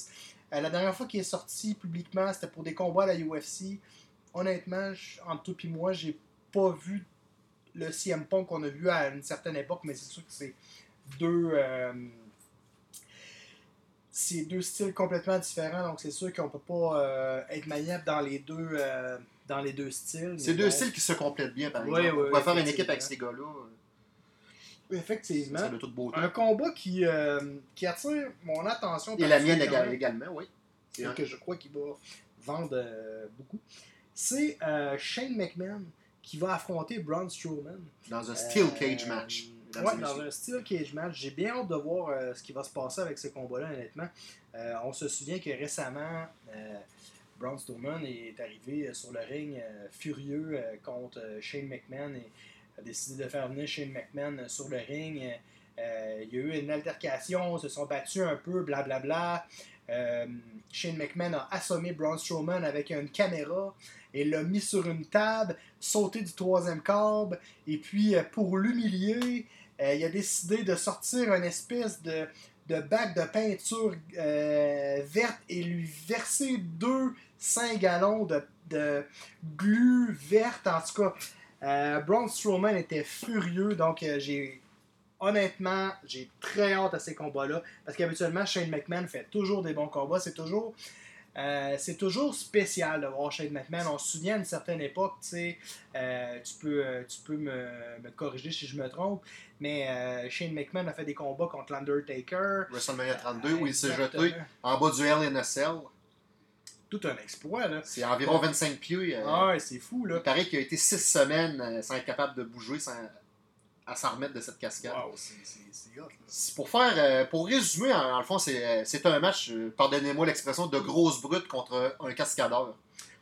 La dernière fois qu'il est sorti publiquement, c'était pour des combats à la UFC. Honnêtement, entre toi et moi, j'ai pas vu le CM Punk qu'on a vu à une certaine époque, mais c'est sûr que c'est deux. euh, c'est deux styles complètement différents, donc c'est sûr qu'on peut pas euh, être maniable dans les deux, euh, dans les deux styles. C'est deux styles qui se complètent bien, par Ouais, exemple. ouais, On pourrait faire une équipe avec ces gars-là. Effectivement. Ça de toute beauté. Un combat qui, euh, qui attire mon attention. Et la mienne également, oui. C'est et que je crois qu'il va vendre beaucoup. C'est Shane McMahon qui va affronter Braun Strowman. Dans un Steel Cage match. Ouais, dans un Steel Cage match. J'ai bien hâte de voir euh, ce qui va se passer avec ce combat-là, honnêtement. Euh, on se souvient que récemment, euh, Braun Strowman est arrivé sur le ring furieux contre Shane McMahon et a décidé de faire venir Shane McMahon sur le ring. Il y a eu une altercation, ils se sont battus un peu, blablabla. Shane McMahon a assommé Braun Strowman avec une caméra et l'a mis sur une table, sauté du troisième câble, et puis pour l'humilier, euh, il a décidé de sortir une espèce de, de bac de peinture euh, verte et lui verser deux 5 gallons de, de glu verte. En tout cas, euh, Braun Strowman était furieux, donc euh, j'ai honnêtement, j'ai très hâte à ces combats-là. Parce qu'habituellement, Shane McMahon fait toujours des bons combats. C'est toujours, euh, c'est toujours spécial de voir Shane McMahon. On se souvient d'une certaine époque, tu sais, euh, tu peux, euh, tu peux me, me corriger si je me trompe, mais euh, Shane McMahon a fait des combats contre l'Undertaker. WrestleMania 32, où il s'est jeté en bas du Hell in a Cell. Tout un exploit, là. C'est environ 25 pieds. Ah ouais, c'est fou, là. Il paraît qu'il a été 6 semaines sans être capable de bouger, sans, à s'en remettre de cette cascade. Wow, c'est- hot, Pour faire, euh, pour résumer, en, en le fond, c'est euh, un match, euh, pardonnez-moi l'expression, de grosse brute contre un cascadeur.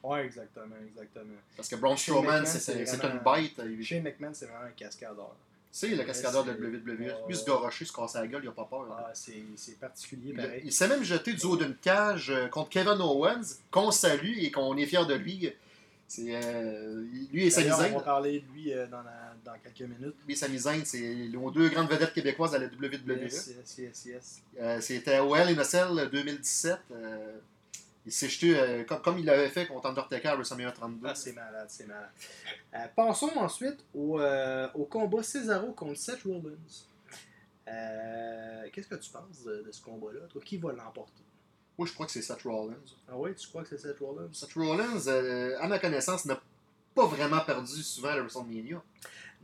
Ouais, exactement, exactement. Parce que Braun Strowman, c'est une bête. Il- Shane McMahon, c'est vraiment un cascadeur. C'est le cascadeur de WWE. Ouais, Lui, se garocher, se casser la gueule, il a pas peur. Ah, c'est particulier, Il, pareil. il s'est même jeté du haut d'une cage euh, contre Kevin Owens, qu'on salue et qu'on est fier de lui. Euh, lui D'ailleurs, Zayn. On va parler de lui euh, dans, la- dans quelques minutes. Et Sami Zayn, c'est nos deux grandes vedettes québécoises à la WWE. Yes, yes, yes, yes. Euh, C'était in a Cell 2017. euh, Il s'est jeté euh, comme, comme il l'avait fait contre Undertaker à WrestleMania 32. Ah, c'est malade, c'est malade. Euh, passons ensuite au, euh, au combat Cesaro contre Seth Rollins. Qu'est-ce que tu penses de, de ce combat-là? Toi, qui va l'emporter? Moi, je crois que c'est Seth Rollins. Ah ouais, tu crois que c'est Seth Rollins? Seth Rollins, à ma connaissance, n'a pas vraiment perdu souvent à WrestleMania.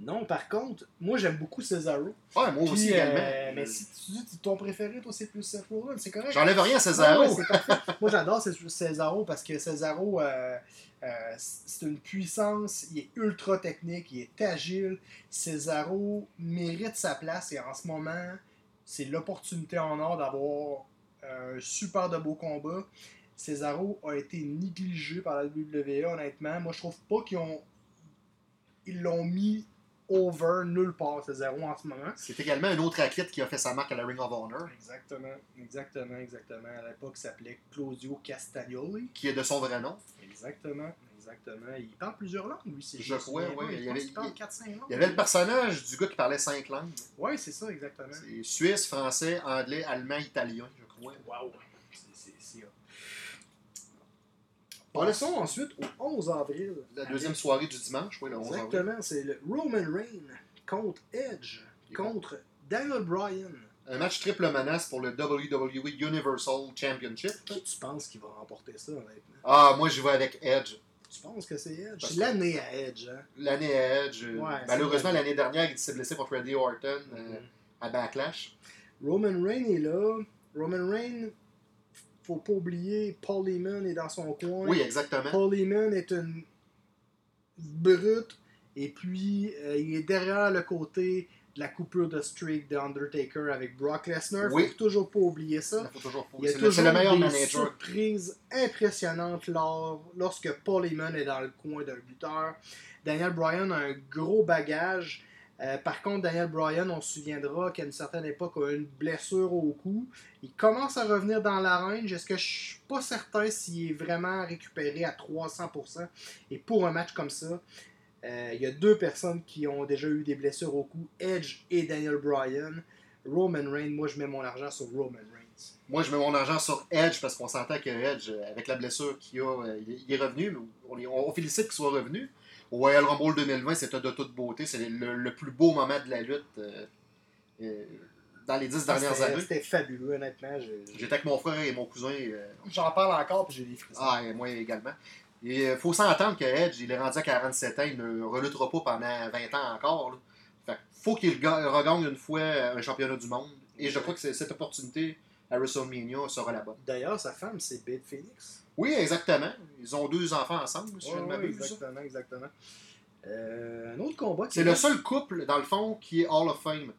Non, par contre, moi j'aime beaucoup Cesaro. Ouais, moi Puis, aussi euh, également. mais si tu dis ton préféré, toi, c'est plus Seth Rollins, c'est correct. J'enlève rien à Cesaro. ouais. Moi, j'adore Cesaro parce que Cesaro, euh, euh, c'est une puissance, il est ultra technique, il est agile. Cesaro mérite sa place et en ce moment, c'est l'opportunité en or d'avoir un super de beau combat. Cesaro a été négligé par la WWE, honnêtement. Moi, je trouve pas qu'ils ont. Ils l'ont mis over nulle part, Cesaro, en ce moment. C'est également un autre athlète qui a fait sa marque à la Ring of Honor, Exactement, exactement, exactement. À l'époque, il s'appelait Claudio Castagnoli. qui est de son vrai nom. Exactement, exactement. Il parle plusieurs langues, lui, c'est Je crois, ouais, il y avait- il parle il- 4-5 langues. Il y avait le personnage du gars qui parlait cinq langues. Ouais, c'est ça, exactement. C'est Suisse, français, anglais, allemand, italien, je crois. Wow. C'est- c'est- c'est hot. Passons ensuite au 11 avril. La deuxième soirée du dimanche, oui, le 11 avril. Exactement, c'est le Roman Reigns contre Edge, contre Daniel Bryan. Un match triple menace pour le WWE Universal Championship. Qui tu penses qui va remporter ça, honnêtement? Ah, moi, j'y vais avec Edge. Tu penses que c'est Edge? C'est l'année à Edge, hein? L'année Edge. euh, Ouais, malheureusement, l'année dernière, il s'est blessé contre Randy Orton euh, Mhm. à Backlash. Roman Reigns est là. Roman Reigns, faut pas oublier, Paul Heyman est dans son coin. Oui, exactement. Paul Heyman est une brute. Et puis, euh, il est derrière le côté de la coupure de streak de Undertaker avec Brock Lesnar. Oui. Faut toujours pas oublier ça. Il faut toujours pas- Il y a toujours le meilleur des manager. surprises impressionnantes lors, lorsque Paul Heyman est dans le coin d'un lutteur. Daniel Bryan a un gros bagage. Euh, par contre, Daniel Bryan, on se souviendra qu'à une certaine époque, a eu une blessure au cou. Il commence à revenir dans l'arène. Est-ce que je suis pas certain s'il est vraiment récupéré à 300%. Et pour un match comme ça, euh, il y a deux personnes qui ont déjà eu des blessures au cou, Edge et Daniel Bryan. Roman Reigns, moi je mets mon argent sur Roman Reigns. Moi, je mets mon argent sur Edge parce qu'on s'entend que Edge, avec la blessure qu'il a, euh, il est- revenu. On, on félicite qu'il soit revenu. Au Royal Rumble 2020, c'était de toute beauté. C'est le, le plus beau moment de la lutte euh, euh, dans les dix dernières C'était- années. C'était fabuleux, honnêtement. J'étais avec mon frère et mon cousin. euh, J'en parle encore puis j'ai des frissons. ah, et moi également. Il faut s'entendre que Edge, il est rendu à 47 ans, il ne reluttera pas pendant 20 ans encore. là. Fait que faut qu'il ga- regagne une fois un championnat du monde. Et je crois que c'est- cette opportunité à WrestleMania sera la bonne. D'ailleurs, sa femme, c'est Beth Phoenix. Oui, exactement. Ils ont deux enfants ensemble, si je ne ouais, exactement, exactement. Euh, un autre combat qui C'est le seul couple, dans le fond, qui est Hall of Fame.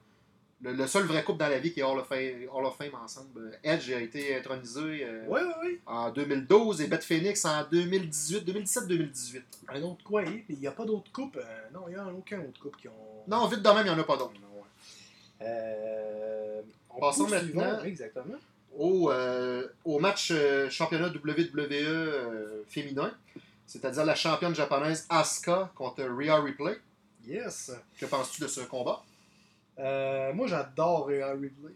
Le, le seul vrai couple dans la vie qui est Hall of Fame, Hall of Fame ensemble. Edge a été intronisé euh, Ouais, ouais, ouais. en 2012 et Beth Phoenix en 2018, 2017-2018. Un autre quoi. Puis il n'y a pas d'autres coupes. euh, non, il n'y a aucun autre couple qui ont. Non, vite de même, il n'y en a pas d'autres. Euh, on Passons maintenant. Exactement. Au, euh, au match euh, championnat WWE euh, féminin, c'est-à-dire la championne japonaise Asuka contre Rhea Ripley. Yes. Que penses-tu de ce combat? Euh, moi, j'adore Rhea Ripley.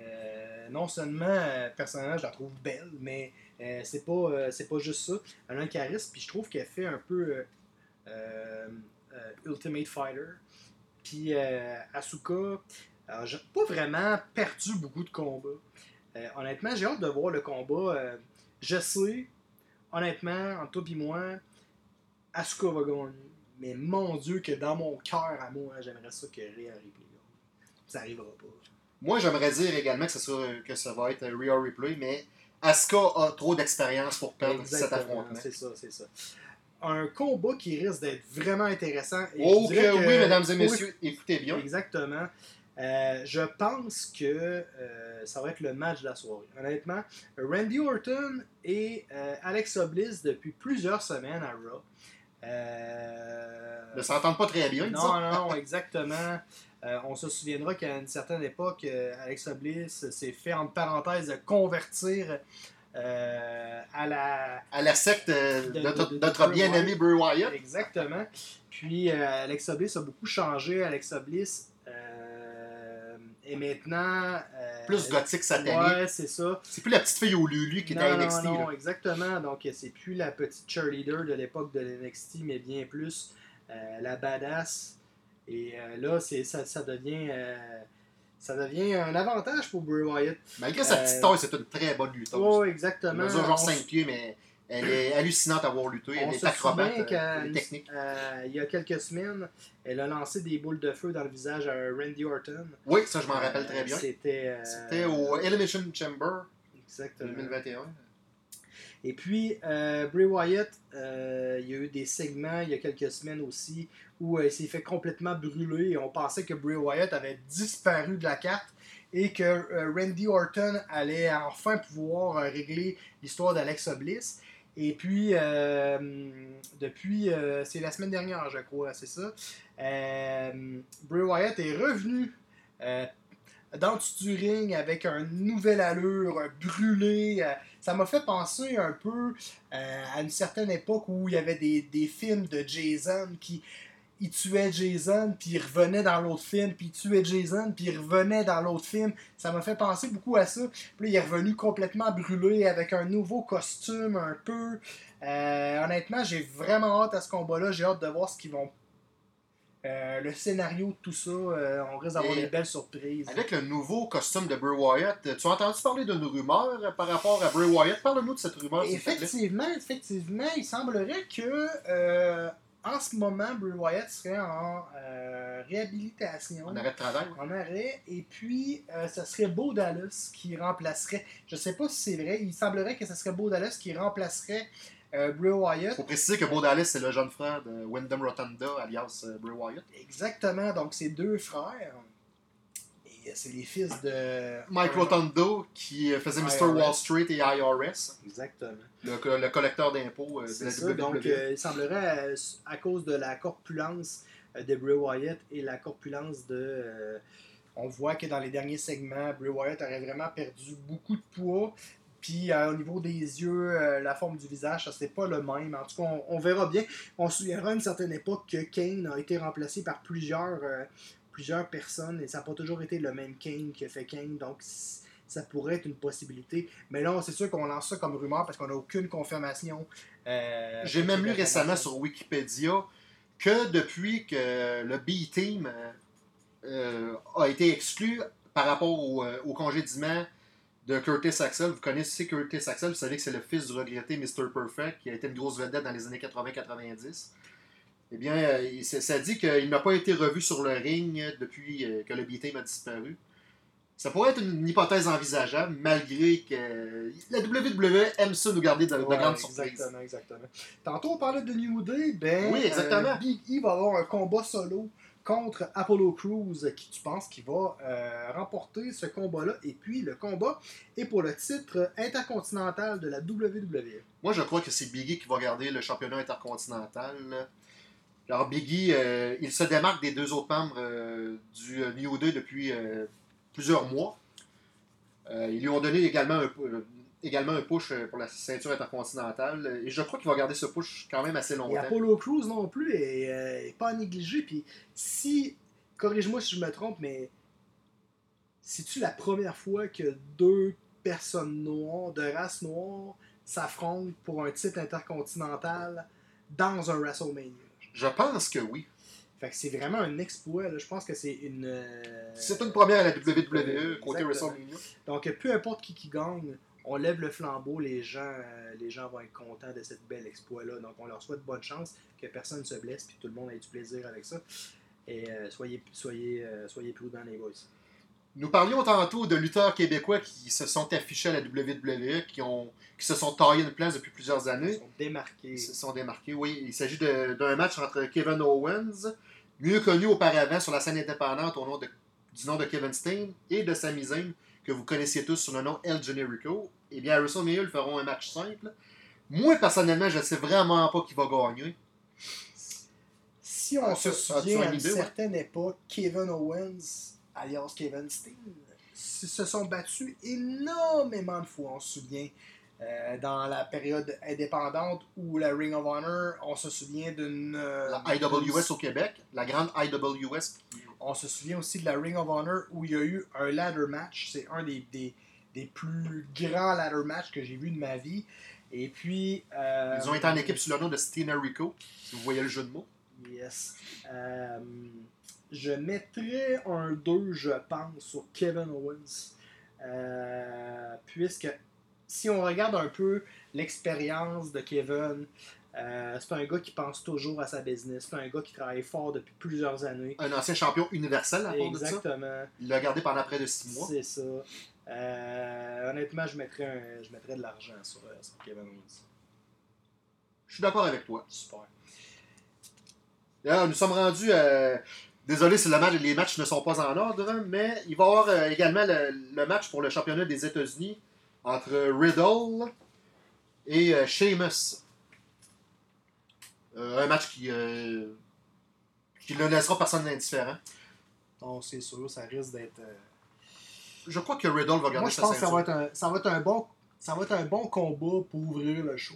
Euh, non seulement, personnellement, je la trouve belle, mais euh, c'est pas, euh, c'est pas juste ça. Elle a un charisme, puis je trouve qu'elle fait un peu euh, euh, euh, Ultimate Fighter. Puis euh, Asuka, alors, j'ai pas vraiment perdu beaucoup de combats. Euh, honnêtement, j'ai hâte de voir le combat. Euh, je sais, honnêtement, entre toi et moi, Asuka va gagner. Mais mon Dieu, que dans mon cœur à moi, j'aimerais ça que Rhea Ripley gagne. Ça arrivera pas. Moi, j'aimerais dire également que, ce sera- que ça va être Rhea Ripley, mais Asuka a trop d'expérience pour perdre cet affrontement. c'est ça, c'est ça. Un combat qui risque d'être vraiment intéressant. et Oh que oui, mesdames et messieurs, écoutez bien. Exactement. Euh, je pense que euh, ça va être le match de la soirée. Honnêtement, Randy Orton et euh, Alexa Bliss depuis plusieurs semaines à Raw. Ne s'entendent pas très bien, non, non, non, exactement. On se souviendra qu'à une certaine époque, Alexa Bliss s'est fait, entre parenthèses, convertir euh, à la, À la secte De- de, notre- de- de notre Bray bien-aimé Bray Wyatt. Exactement. Puis euh, Alexa Bliss a beaucoup changé. Alexa Bliss est maintenant. euh, Plus gothique satanique. Ouais, c'est ça. C'est plus la petite fille au Lulu qui était à non, NXT. non, là. non, exactement. Donc, c'est plus la petite cheerleader de l'époque de l'NXT, mais bien plus euh, la badass. Et euh, là, c'est, ça, ça devient. ça devient un avantage pour Bray Wyatt. Malgré sa petite taille, c'est une très bonne lutteuse. Elle exactement. mesure genre On 5 pieds, mais elle est hallucinante à avoir lutté. On Elle est se acrobate, euh, est technique. euh, il y a quelques semaines, elle a lancé des boules de feu dans le visage à Randy Orton. Oui, ça je m'en rappelle très bien. C'était. euh, au Elimination Chamber Exactement. 2021. Et puis, euh, Bray Wyatt, euh, il y a eu des segments il y a quelques semaines aussi où euh, il s'est fait complètement brûler et on pensait que Bray Wyatt avait disparu de la carte et que Randy Orton allait enfin pouvoir régler l'histoire d'Alexa Bliss. Et puis, euh, depuis, euh, c'est la semaine dernière, je crois, c'est ça, euh, Bray Wyatt est revenu dans du ring avec un nouvel allure, brûlé. ça m'a fait penser un peu à une certaine époque où il y avait des, des films de Jason qui il tuait Jason, puis il revenait dans l'autre film, puis il tuait Jason, puis il revenait dans l'autre film. Ça m'a fait penser beaucoup à ça. Puis là, il est revenu complètement brûlé avec un nouveau costume un peu. Euh, honnêtement, j'ai vraiment hâte à ce combat-là. J'ai hâte de voir ce qu'ils vont. euh, le scénario de tout ça, euh, on risque d'avoir des belles surprises. Avec le nouveau costume de Bray Wyatt, tu as entendu parler d'une rumeur par rapport à Bray Wyatt? Parle-nous de cette rumeur. Effectivement, effectivement, il semblerait que en ce moment, Bray Wyatt serait en euh, réhabilitation. En arrêt de travail. En arrêt, et puis euh, ce serait Beau Dallas qui remplacerait. Je sais pas si c'est vrai, il semblerait que ce serait Beau Dallas qui remplacerait euh, Bray Wyatt. faut préciser que Bo Dallas, c'est le jeune frère de Wyndham Rotunda, alias euh, Bray Wyatt. Exactement, donc c'est deux frères. Et c'est les fils de. Mike Rotundo, qui euh, faisait Mr. Wall Street et IRS, Exactement. le, le collecteur d'impôts euh, de la ça, WWE. donc euh, il semblerait, euh, à cause de la corpulence euh, de Bray Wyatt et la corpulence de... euh, on voit que dans les derniers segments, Bray Wyatt aurait vraiment perdu beaucoup de poids. Puis euh, au niveau des yeux, euh, la forme du visage, ça c'est pas le même. En tout cas, on, on verra bien. On se souviendra à une certaine époque que Kane a été remplacé par plusieurs, euh, plusieurs personnes et ça n'a pas toujours été le même Kane qui a fait Kane. Donc ça pourrait être une possibilité. Mais là, c'est sûr qu'on lance ça comme rumeur parce qu'on n'a aucune confirmation. euh, J'ai même lu récemment sur Wikipédia que depuis que le B-Team euh, euh, a été exclu par rapport au, au congédiement de Curtis Axel, vous connaissez Curtis Axel, vous savez que c'est le fils du regretté Mr. Perfect, qui a été une grosse vedette dans les années 80-90. Eh bien, euh, ça dit qu'il n'a pas été revu sur le ring depuis euh, que le B-Team a disparu. Ça pourrait être une hypothèse envisageable, malgré que la WWE aime ça nous garder de, de Ouais, grandes surprises. Exactement, exactement. Tantôt, on parlait de New Day. Ben, Oui, exactement. euh, Big E va avoir un combat solo contre Apollo Crews, qui tu penses qu'il va euh, remporter ce combat-là. Et puis, le combat est pour le titre intercontinental de la. WWE. Moi, je crois que c'est Biggie qui va garder le championnat intercontinental. Alors, Biggie, euh, il se démarque des deux autres membres euh, du euh, New Day depuis euh, plusieurs mois. Ils lui ont donné également un, également un push pour la ceinture intercontinentale. Et je crois qu'il va garder ce push quand même assez Et longtemps. Apollo Crews non plus est, est pas à négliger. Puis, si, corrige-moi si je me trompe, mais c'est-tu la première fois que deux personnes noires, de race noire, s'affrontent pour un titre intercontinental dans un WrestleMania? Je pense que oui. Fait que c'est vraiment un exploit. là. Je pense que c'est une. euh, C'est une première à la WWE côté. WrestleMania. Donc, peu importe qui, qui gagne, on lève le flambeau, les gens, euh, les gens vont être contents de cette belle exploit-là. Donc, on leur souhaite bonne chance, que personne ne se blesse, puis tout le monde ait du plaisir avec ça. Et euh, soyez, soyez, soyez prudents, les boys. Nous parlions tantôt de lutteurs québécois qui se sont affichés à la WWE, qui, ont, qui se sont taillés une place depuis plusieurs Ils années. sont démarqués. Ils se sont démarqués, oui. Il s'agit d'un match entre Kevin Owens, mieux connu auparavant sur la scène indépendante au nom de, du nom de Kevin Steen, et de Sami Zayn, que vous connaissiez tous sous le nom El Generico. Eh bien, à WrestleMania, ils feront un match simple. Moi, personnellement, je ne sais vraiment pas qui va gagner. Si on Ah, se souvient à une certaine époque, Kevin Owens, alias Kevin Steen, se sont battus énormément de fois, on se souvient. Euh, dans la période indépendante où la Ring of Honor, on se souvient d'une. euh, La IWS au Québec, la grande IWS. On se souvient aussi de la Ring of Honor où il y a eu un ladder match. C'est un des, des, des plus grands ladder matchs que j'ai vu de ma vie. Et puis. euh, Ils ont été en équipe sous le nom de Steiner Rico, si vous voyez le jeu de mots. Yes. Je mettrais un 2, je pense, sur Kevin Owens. Euh, puisque si on regarde un peu l'expérience de Kevin, euh, c'est un gars qui pense toujours à sa business. C'est un gars qui travaille fort depuis plusieurs années. Un ancien champion universel à part de ça. Exactement. Il l'a gardé pendant près de 6 mois. C'est ça. Euh, honnêtement, je mettrais, un- je mettrais de l'argent sur, sur Kevin Owens. Je suis d'accord avec toi. Super. Nous sommes rendus. euh, Désolé si le match- les matchs ne sont pas en ordre, mais il va y avoir euh, également le, le match pour le championnat des États-Unis entre Riddle et euh, Sheamus. Euh, un match qui, qui ne laissera personne indifférent. Donc, c'est sûr, ça risque d'être. Je crois que Riddle va garder Moi, je sa pense que ça ceinture. va, être un, ça, va être un bon, ça va être un bon combat pour ouvrir le show.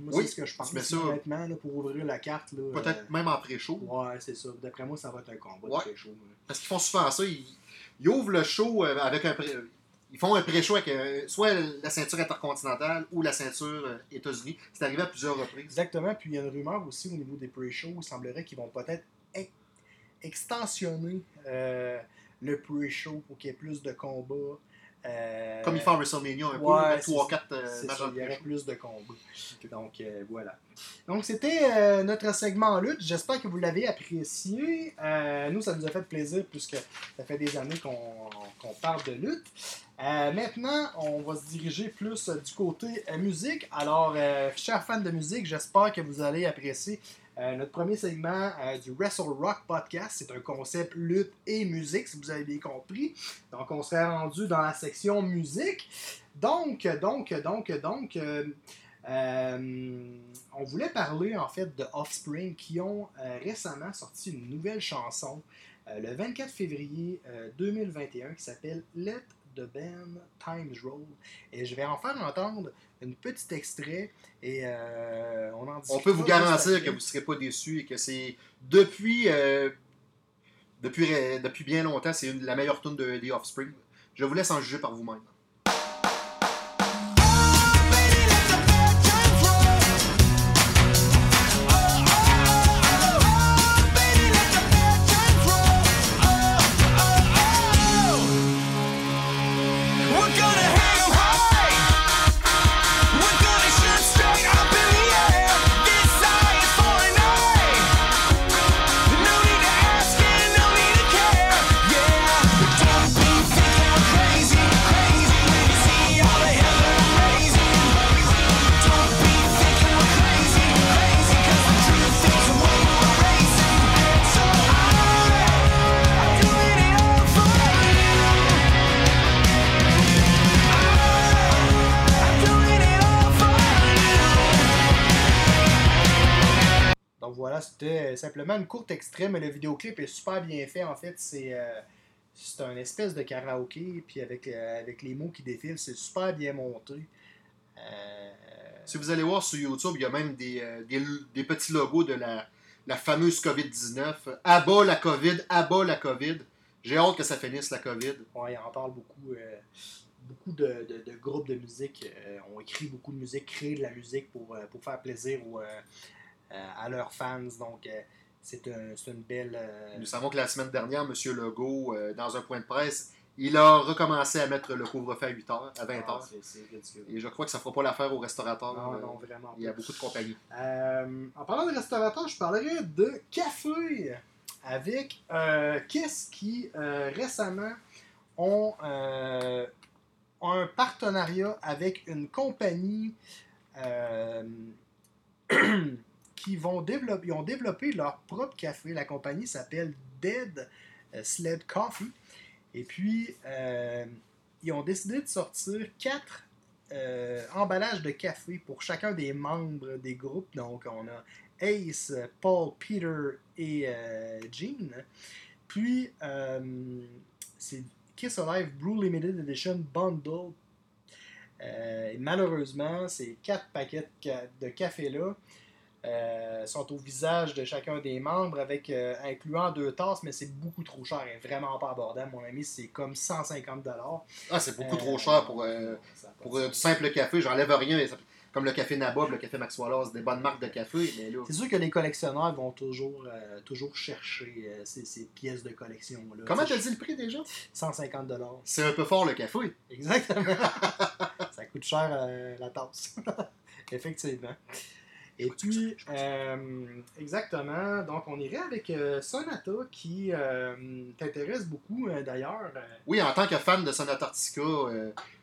Moi, Oui, c'est ce que je pense, ça- honnêtement, là, pour ouvrir la carte. Peut-être euh, même en pré-show. Ouais, c'est ça. D'après moi, ça va être un combat Ouais. de là. Parce qu'ils font souvent ça. Ils, ils ouvrent le show euh, avec un pré- Ils font un pré-show avec euh, soit la ceinture intercontinentale ou la ceinture euh, États-Unis. C'est arrivé à plusieurs reprises. Exactement. Puis il y a une rumeur aussi au niveau des pre-shows. Il semblerait qu'ils vont peut-être ex- extensionner euh, le pre-show pour qu'il y ait plus de combats. Euh, Comme ils font à WrestleMania un ouais, peu, c'est 3 ça. 4 euh, matchs en il y aurait plus de combats. Donc euh, voilà. Donc c'était euh, notre segment lutte. J'espère que vous l'avez apprécié. Nous, ça nous a fait plaisir puisque ça fait des années qu'on qu'on parle de lutte. Maintenant, on va se diriger plus du côté musique. Alors, chers fans de musique, j'espère que vous allez apprécier euh, notre premier segment euh, du Wrestle Rock Podcast. C'est un concept lutte et musique, si vous avez bien compris. Donc, on serait rendu dans la section musique. Donc, donc, donc, donc, euh, euh, on voulait parler en fait de Offspring qui ont récemment sorti une nouvelle chanson le 24 février euh, 2021 qui s'appelle Let the Band Times Roll. Et je vais en faire entendre une petite extrait et euh, on en On peut vous garantir que vous ne serez pas déçus et que c'est depuis, euh, depuis, euh, depuis bien longtemps, c'est une- la meilleure tune de The Offspring. Je vous laisse en juger par vous-même. Simplement une courte extrait, mais le vidéoclip est super bien fait. En fait, c'est euh, c'est un espèce de karaoké, puis avec, euh, avec les mots qui défilent, c'est super bien monté. Euh, Si vous allez voir sur YouTube, il y a même des, des, des petits logos de la, la fameuse COVID-19. Abat la COVID, abat la COVID. J'ai hâte que ça finisse la COVID. ouais, il en parle beaucoup. euh, beaucoup de, de- de groupes de musique euh, ont écrit beaucoup de musique, créé de la musique pour, pour faire plaisir aux, euh, à leurs fans. Donc, c'est un- une belle. euh, Nous savons que la semaine dernière, M. Legault, euh, dans un point de presse, il a recommencé à mettre le couvre-feu à 8h, à 20h. ah, c'est ridicule. Et je crois que ça fera pas l'affaire aux restaurateurs. Non, Euh, non, vraiment. Il y a beaucoup de compagnies. En parlant de restaurateur, je parlerai de café avec qu'est-ce qui récemment ont un partenariat avec une compagnie qui ils ont développé leur propre café. La compagnie s'appelle Dead euh, Sled Coffee. Et puis, euh, ils ont décidé de sortir quatre euh, emballages de café pour chacun des membres des groupes. Donc, on a Ace, Paul, Peter et euh, Gene. Puis, c'est Kiss Alive Blue Limited Edition Bundle. Malheureusement, ces quatre paquets de café-là euh, sont au visage de chacun des membres, avec euh, incluant deux tasses, mais c'est beaucoup trop cher et vraiment pas abordable, mon ami. C'est comme 150 dollars. Ah, c'est beaucoup trop cher pour, euh, pour euh, du simple café. J'enlève rien. mais ça- Comme le café Nabob, le café Max Wallace, des bonnes marques de café. Mais là, C'est sûr que les collectionneurs vont toujours, euh, toujours chercher euh, ces, ces pièces de collection. Là. comment Tu t'as dit le prix déjà? 150 dollars. C'est un peu fort le café. Exactement. ça coûte cher euh, la tasse. Effectivement. Et puis, euh, exactement. Donc, on irait avec euh, Sonata qui euh, t'intéresse beaucoup d'ailleurs. Oui, en tant que fan de Sonata Arctica,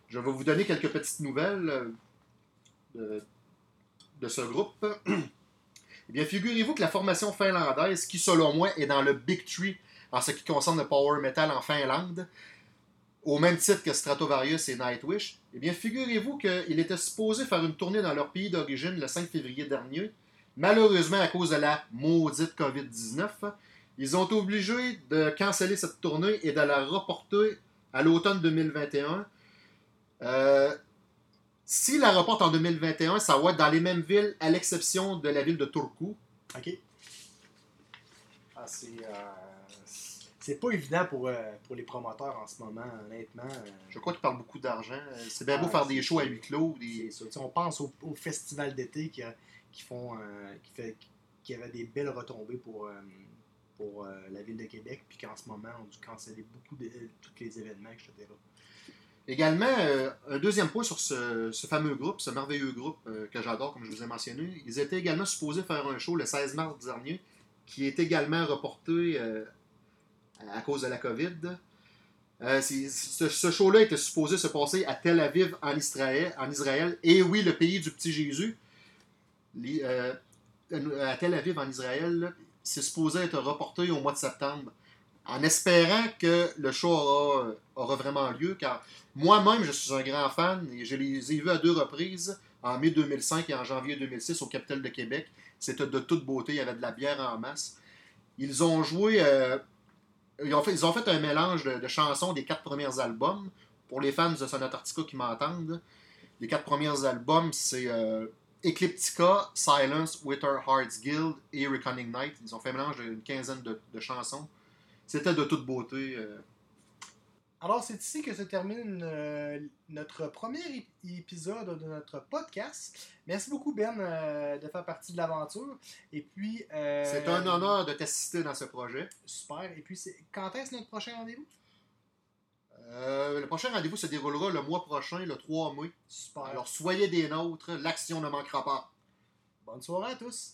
je vais vous donner quelques petites nouvelles de, de ce groupe. eh bien, figurez-vous que la formation finlandaise, qui selon moi est dans le Big Tree en ce qui concerne le power metal en Finlande, au même titre que Stratovarius et Nightwish, eh bien, figurez-vous qu'il était supposé faire une tournée dans leur pays d'origine le 5 février dernier. Malheureusement, à cause de la maudite COVID-19, ils ont été obligés de canceller cette tournée et de la reporter à l'automne 2021. Euh, S'ils la reportent en 2021, ça va être dans les mêmes villes, à l'exception de la ville de Turku. OK. Ah, c'est. euh, c'est pas évident pour, euh, pour les promoteurs en ce moment, honnêtement. Euh, Je crois qu'ils parlent beaucoup d'argent. Euh, C'est bien beau Ah, faire c'est- des shows à huis clos. Des... ça. On pense au, au festival d'été qui, qui font euh, qui, fait, qui avait des belles retombées pour, pour la ville de Québec, puis qu'en ce moment, on a dû canceller beaucoup de tous les événements, etc. Également, un deuxième point sur ce, ce fameux groupe, ce merveilleux groupe que j'adore, comme je vous ai mentionné. Ils étaient également supposés faire un show le 16 mars dernier, qui est également reporté à cause de la COVID. Euh, ce show-là était supposé se passer à Tel Aviv, en Israël, en Israël. Et oui, le pays du petit Jésus. Les- euh, à Tel Aviv, en Israël, c'est supposé être reporté au mois de septembre. En espérant que le show aura, vraiment lieu, car moi-même, je suis un grand fan et je les ai vus à deux reprises, en mai 2005 et en janvier 2006 au Capitole de Québec. C'était de toute beauté, il y avait de la bière en masse. Ils ont joué, euh, ils, ont fait, ils ont fait un mélange de, chansons des quatre premiers albums. Pour les fans de Sonata Arctica qui m'entendent, les quatre premiers albums, c'est euh, Ecliptica, Silence, With Our Hearts Guild et Reckoning Night. Ils ont fait un mélange d'une quinzaine de, de chansons. C'était de toute beauté. euh, Alors, c'est ici que se termine euh, notre premier ép- épisode de notre podcast. Merci beaucoup, Ben, euh, de faire partie de l'aventure. Et puis. euh, C'est un honneur de t'assister dans ce projet. Super. Et puis, c'est- quand est-ce notre prochain rendez-vous? Le prochain rendez-vous se déroulera le mois prochain, le 3 mai. Super. Alors soyez des nôtres, l'action ne manquera pas. bonne soirée à tous.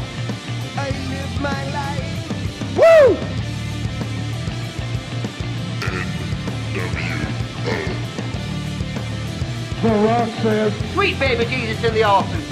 Sweet baby Jesus in the office.